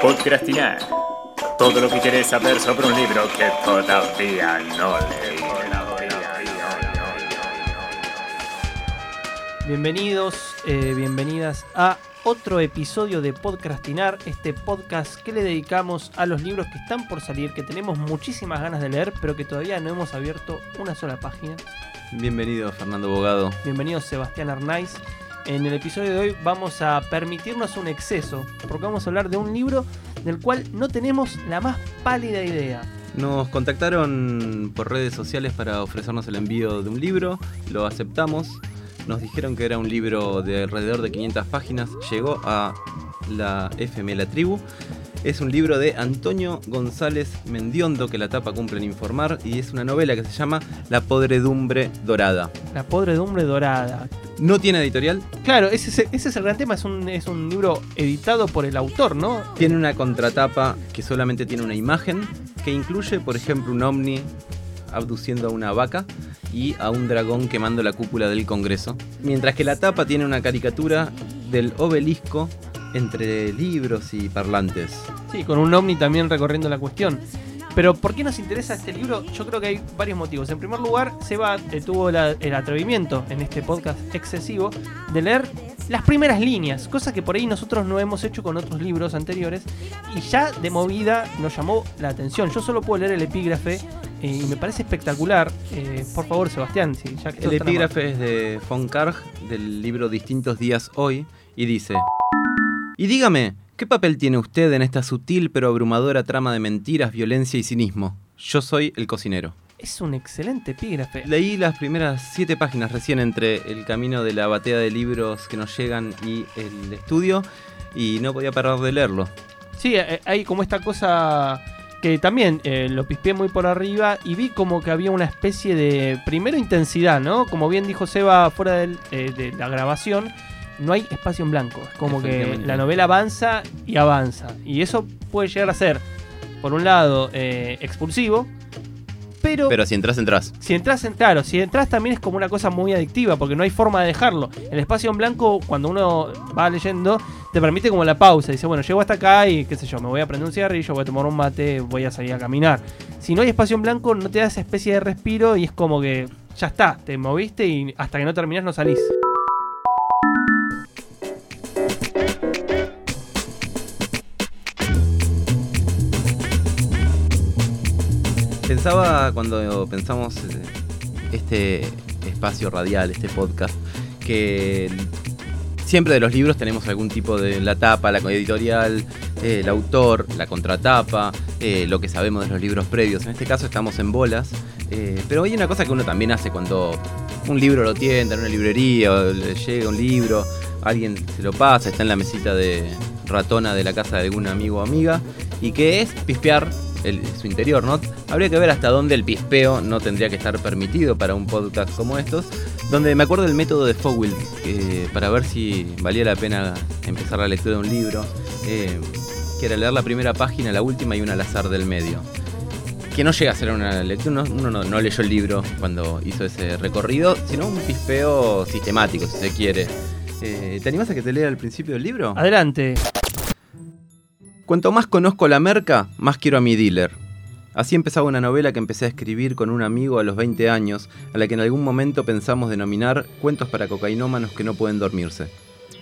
Podcrastinar. Todo lo que querés saber sobre un libro que todavía no leí. Bienvenidos, eh, bienvenidas a otro episodio de Podcrastinar, este podcast que le dedicamos a los libros que están por salir, que tenemos muchísimas ganas de leer, pero que todavía no hemos abierto una sola página. Bienvenido Fernando Bogado. Bienvenido Sebastián Arnaiz. En el episodio de hoy vamos a permitirnos un exceso, porque vamos a hablar de un libro del cual no tenemos la más pálida idea. Nos contactaron por redes sociales para ofrecernos el envío de un libro, lo aceptamos, nos dijeron que era un libro de alrededor de 500 páginas, llegó a la FM La Tribu. Es un libro de Antonio González Mendiondo que la tapa cumple en informar y es una novela que se llama La podredumbre dorada. La podredumbre dorada. No tiene editorial, Claro, ese es, ese es el gran tema, es un, es un libro editado por el autor, ¿no? tiene una contratapa que solamente tiene una imagen que incluye, por ejemplo, un ovni abduciendo a una vaca y a un dragón quemando la cúpula del Congreso. Mientras que la tapa tiene una caricatura del obelisco entre libros y parlantes. Sí, con un ovni también recorriendo la cuestión. Pero ¿por qué nos interesa este libro? Yo creo que hay varios motivos. En primer lugar, Seba eh, tuvo la- el atrevimiento en este podcast excesivo de leer las primeras líneas, cosa que por ahí nosotros no hemos hecho con otros libros anteriores y ya de movida nos llamó la atención. Yo solo puedo leer el epígrafe eh, y me parece espectacular. Eh, por favor, Sebastián, si ya que El epígrafe es de von Karg del libro Distintos días hoy y dice: Y dígame, ¿qué papel tiene usted en esta sutil pero abrumadora trama de mentiras, violencia y cinismo? Yo soy el cocinero. Es un excelente epígrafe. Leí las primeras siete páginas recién entre el camino de la batea de libros que nos llegan y el estudio y no podía parar de leerlo. Sí, eh, hay como esta cosa que también eh, lo pispeé muy por arriba y vi como que había una especie de, primero intensidad, ¿no? Como bien dijo Seba fuera del- eh, de la grabación, no hay espacio en blanco. Es como que la novela avanza y avanza. Y eso puede llegar a ser, por un lado, eh, expulsivo, pero, Pero si entras, entras. si entras, en, claro, si entras también es como una cosa muy adictiva, porque no hay forma de dejarlo. El espacio en blanco, cuando uno va leyendo, te permite como la pausa. Dice, bueno, llego hasta acá y qué sé yo, me voy a prender un cigarrillo, voy a tomar un mate, voy a salir a caminar. Si no hay espacio en blanco, no te da esa especie de respiro y es como que ya está, te moviste y hasta que no terminás no salís. Pensaba cuando pensamos eh, este espacio radial, este podcast, que siempre de los libros tenemos algún tipo de la tapa, la editorial, eh, el autor, la contratapa, eh, lo que sabemos de los libros previos. En este caso estamos en bolas, pero hay una cosa que uno también hace cuando un libro lo tienda en una librería, o le llega un libro, alguien se lo pasa, está en la mesita de ratona de la casa de algún amigo o amiga, y que es pispear su interior, ¿no? Habría que ver hasta dónde el pispeo no tendría que estar permitido para un podcast como estos, donde me acuerdo del método de Fogwill, eh, para ver si valía la pena empezar la lectura de un libro, eh, que era leer la primera página, la última y una al azar del medio. Que no llega a ser una lectura, uno, uno no, no leyó el libro cuando hizo ese recorrido, sino un pispeo sistemático, si se quiere. Eh, ¿Te animas a que te lea el principio del libro? Adelante. Cuanto más conozco la merca, más quiero a mi dealer. Así empezaba una novela que empecé a escribir con un amigo a los 20 años, a la que en algún momento pensamos denominar Cuentos para cocainómanos que no pueden dormirse.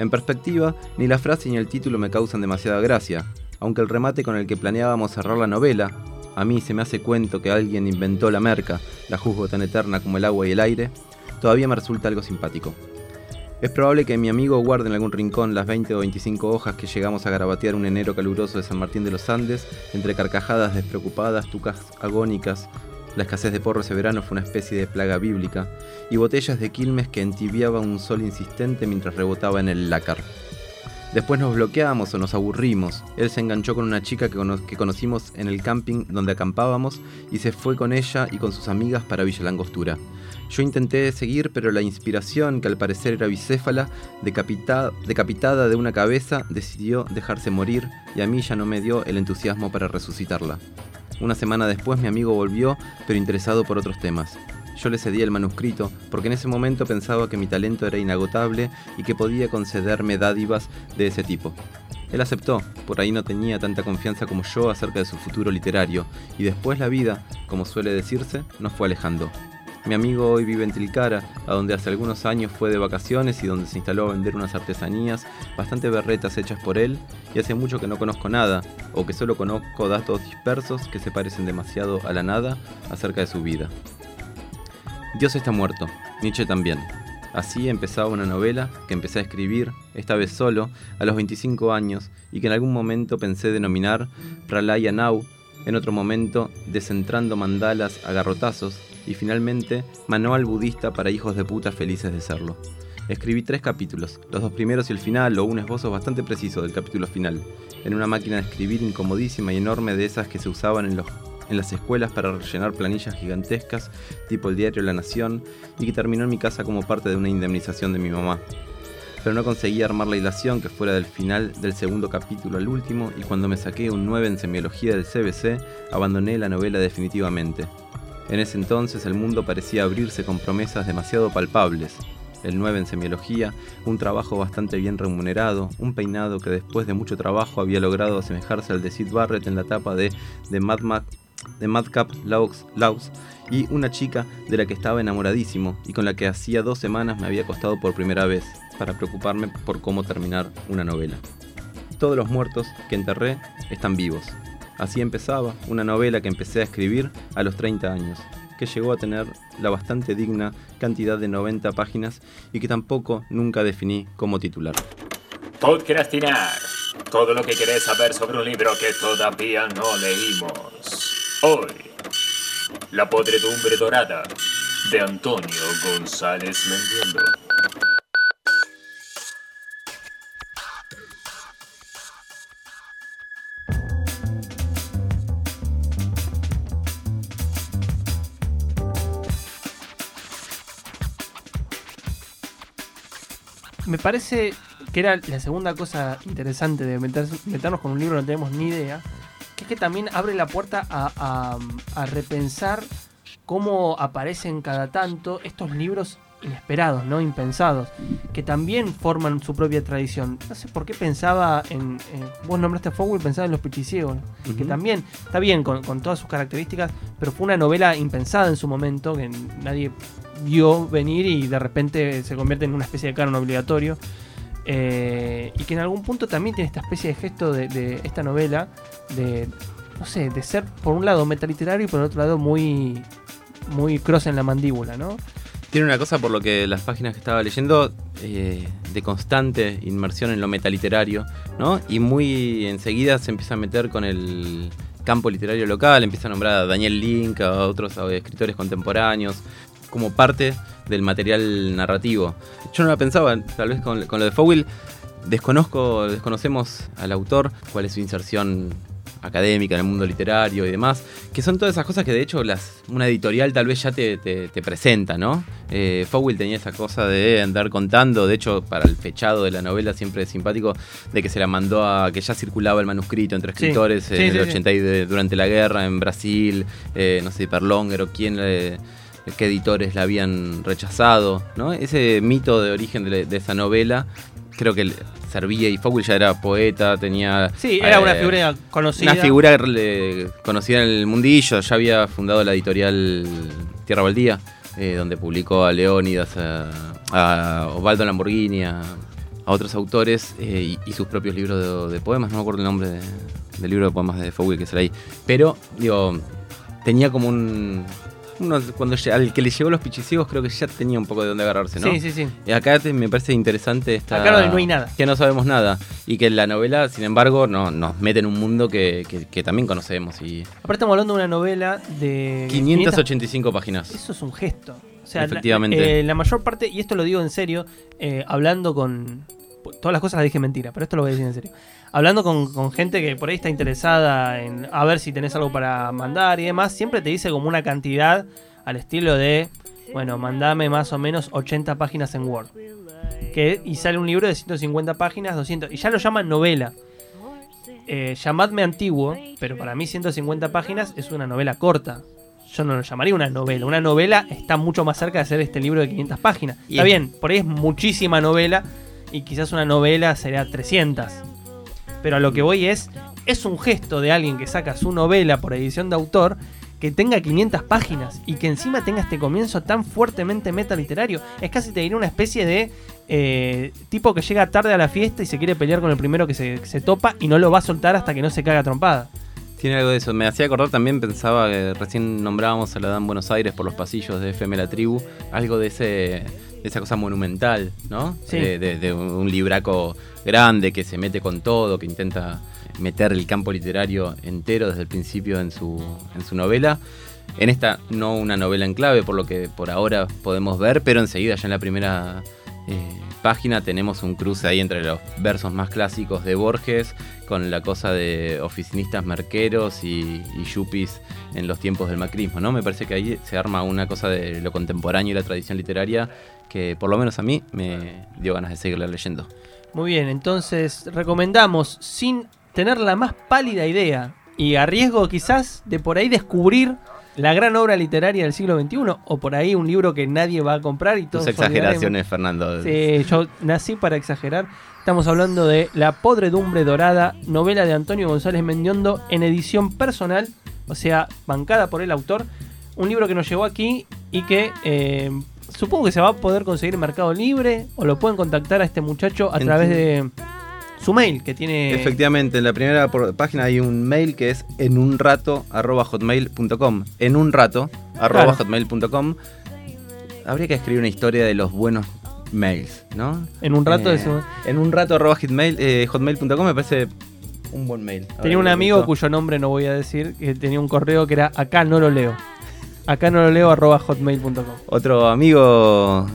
En perspectiva, ni la frase ni el título me causan demasiada gracia, aunque el remate con el que planeábamos cerrar la novela, a mí se me hace cuento que alguien inventó la merca, la juzgo tan eterna como el agua y el aire, todavía me resulta algo simpático. Es probable que mi amigo guarde en algún rincón las 20 o 25 hojas que llegamos a garabatear un enero caluroso de San Martín de los Andes, entre carcajadas despreocupadas, tucas agónicas, la escasez de porro ese verano fue una especie de plaga bíblica, y botellas de quilmes que entibiaba un sol insistente mientras rebotaba en el lácar. Después nos bloqueamos o nos aburrimos. Él se enganchó con una chica que, cono- que conocimos en el camping donde acampábamos y se fue con ella y con sus amigas para Villa Langostura. Yo intenté seguir, pero la inspiración, que al parecer era bicéfala, decapita- decapitada de una cabeza, decidió dejarse morir y a mí ya no me dio el entusiasmo para resucitarla. Una semana después mi amigo volvió, pero interesado por otros temas. Yo le cedí el manuscrito, porque en ese momento pensaba que mi talento era inagotable y que podía concederme dádivas de ese tipo. Él aceptó, por ahí no tenía tanta confianza como yo acerca de su futuro literario, y después la vida, como suele decirse, nos fue alejando. Mi amigo hoy vive en Tilcara, a donde hace algunos años fue de vacaciones y donde se instaló a vender unas artesanías bastante berretas hechas por él, y hace mucho que no conozco nada, o que solo conozco datos dispersos que se parecen demasiado a la nada acerca de su vida. Dios está muerto, Nietzsche también. Así empezaba una novela que empecé a escribir, esta vez solo, a los 25 años, y que en algún momento pensé denominar Pralaya Now, en otro momento Descentrando Mandalas a garrotazos, y finalmente Manual Budista para hijos de puta felices de serlo. Escribí tres capítulos, los dos primeros y el final, o un esbozo bastante preciso del capítulo final, en una máquina de escribir incomodísima y enorme de esas que se usaban en los en las escuelas para rellenar planillas gigantescas, tipo el diario La Nación, y que terminó en mi casa como parte de una indemnización de mi mamá. Pero no conseguí armar la hilación que fuera del final del segundo capítulo al último, y cuando me saqué un 9 en semiología del CBC, abandoné la novela definitivamente. En ese entonces el mundo parecía abrirse con promesas demasiado palpables, el 9 en semiología, un trabajo bastante bien remunerado, un peinado que después de mucho trabajo había logrado asemejarse al de Sid Barrett en la tapa de The Mad Max de Madcap Laus, Laus y una chica de la que estaba enamoradísimo y con la que hacía dos semanas me había acostado por primera vez para preocuparme por cómo terminar una novela. Todos los muertos que enterré están vivos. Así empezaba una novela que empecé a escribir a los 30 años, que llegó a tener la bastante digna cantidad de 90 páginas y que tampoco nunca definí como titular. Podcrastinar. Todo lo que querés saber sobre un libro que todavía no leímos. Hoy, La podredumbre dorada de Antonio González Mendiendo. Me parece que era la segunda cosa interesante de meter- meternos con un libro no tenemos ni idea, que también abre la puerta a, a- a repensar cómo aparecen cada tanto estos libros inesperados, ¿no? Impensados, que también forman su propia tradición. No sé por qué pensaba en... vos nombraste a Fowell, pensaba en Los Pichiciegos, que también está bien con, con todas sus características, pero fue una novela impensada en su momento, que nadie vio venir y de repente se convierte en una especie de canon obligatorio. Eh, y que en algún punto también tiene esta especie de gesto de, esta novela de, no sé, de ser por un lado metaliterario y por otro lado muy, muy cross en la mandíbula, ¿no? Tiene una cosa por lo que las páginas que estaba leyendo eh, de constante inmersión en lo metaliterario, ¿no? Y muy enseguida se empieza a meter con el campo literario local, empieza a nombrar a Daniel Link, a otros escritores contemporáneos, como parte del material narrativo. Yo no la pensaba, tal vez con, con lo de Fowell, desconozco, desconocemos al autor, cuál es su inserción académica en el mundo literario y demás, que son todas esas cosas que de hecho las, una editorial tal vez ya te, te- te presenta, ¿no? Eh, Fowell tenía esa cosa de andar contando, de hecho para el fechado de la novela siempre es simpático, de que se la mandó a que ya circulaba el manuscrito entre Sí. escritores Sí, en el sí, sí. 80 y de- durante la guerra en Brasil, eh, no sé, Perlonger o quién... qué editores la habían rechazado, ¿no? Ese mito de origen de, de esa novela creo que servía y Fowell ya era poeta, tenía... Sí, era una eh, figura conocida. una figura eh, conocida en el mundillo, ya había fundado la editorial Tierra Baldía, eh, donde publicó a Leónidas, a, a Osvaldo Lamborghini, a, a otros autores eh, y, y sus propios libros de, de poemas, no me acuerdo el nombre de- del libro de poemas de Fowell que será ahí. Pero, digo, tenía como un... uno- cuando al que le llegó los pichiciegos creo que ya tenía un poco de dónde agarrarse, ¿no? Sí, sí, sí. Y acá te- me parece interesante esta... Acá no- hay nada. Que no sabemos nada. Y que la novela, sin embargo, no, nos mete en un mundo que, que- que también conocemos. Y Aparte estamos hablando de una novela de 585 páginas. Eso es un gesto. O sea, la- Efectivamente. eh, La, mayor parte, y esto lo digo en serio, eh, hablando con. Todas las cosas las dije mentira, pero esto lo voy a decir en serio. Hablando con, con gente que por ahí está interesada en a ver si tenés algo para mandar y demás, siempre te dice como una cantidad al estilo de, bueno, mandame más o menos 80 páginas en Word. Que, y sale un libro de 150 páginas, 200, y ya lo llaman novela. Eh, llamadme antiguo, pero para mí 150 páginas es una novela corta. Yo no lo llamaría una novela. Una novela está mucho más cerca de ser este libro de 500 páginas. Y Está es- bien, por ahí es muchísima novela y quizás una novela sería 300. Pero a lo que voy es, es un gesto de alguien que saca su novela por edición de autor que tenga 500 páginas y que encima tenga este comienzo tan fuertemente metaliterario. Es casi te diría una especie de eh, tipo que llega tarde a la fiesta y se quiere pelear con el primero que se, se topa y no lo va a soltar hasta que no se caga trompada. Tiene algo de eso. Me hacía acordar también, pensaba que recién nombrábamos a la Dan Buenos Aires por los pasillos de FM La Tribu. Algo de ese esa cosa monumental, ¿no? Sí. De, de- de un libraco grande que se mete con todo, que intenta meter el campo literario entero desde el principio en su, en su novela. En esta no una novela en clave, por lo que por ahora podemos ver, pero enseguida ya en la primera eh, página tenemos un cruce ahí entre los versos más clásicos de Borges con la cosa de oficinistas merqueros y, y yuppies en los tiempos del macrismo, ¿no? Me parece que ahí se arma una cosa de lo contemporáneo y la tradición literaria que por lo menos a mí me dio ganas de seguirla leyendo. Muy bien, entonces recomendamos sin tener la más pálida idea y a riesgo quizás de por ahí descubrir la gran obra literaria del siglo XXI o por ahí un libro que nadie va a comprar y todos Tus exageraciones, Fernando. Sí, yo nací para exagerar. Estamos hablando de La podredumbre dorada, novela de Antonio González Mendiondo en edición personal, o sea, bancada por el autor. Un libro que nos llegó aquí y que eh, supongo que se va a poder conseguir en Mercado Libre o lo pueden contactar a este muchacho a través de su mail que tiene... Efectivamente, en la primera página hay un mail que es en un rato hotmail.com. En un rato Claro. hotmail.com. Habría que escribir una historia de los buenos mails, ¿no? En un rato Eh, En un rato arroba hotmail, eh, hotmail.com me parece un buen mail. Tenía un amigo cuyo nombre no voy a decir, que tenía un correo que era acá no lo leo. Acá no lo leo arroba hotmail.com. Otro amigo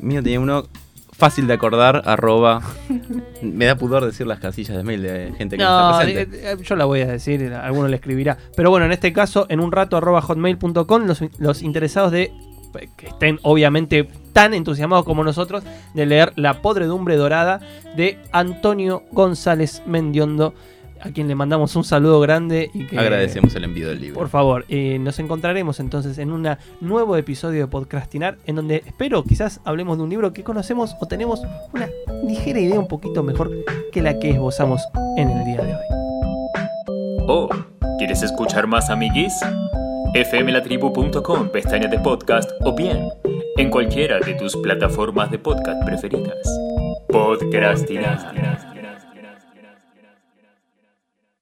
mío tenía uno fácil de acordar, arroba. me da pudor decir las casillas de mail de gente que no, No, está presente. eh, eh, yo la voy a decir, alguno le escribirá. Pero bueno, en este caso, en un rato arroba hotmail.com, los, los interesados de que estén obviamente tan entusiasmados como nosotros de leer La podredumbre dorada de Antonio González Mendiondo, a quien le mandamos un saludo grande y que Agradecemos el envío del libro. por favor, eh, nos encontraremos entonces en un nuevo episodio de Podcrastinar, en donde espero quizás hablemos de un libro que conocemos o tenemos una ligera idea un poquito mejor que la que esbozamos en el día de hoy. Oh, ¿quieres escuchar más amiguis? fmlatribu.com, pestaña de podcast o bien en cualquiera de tus plataformas de podcast preferidas. Podcrastinar.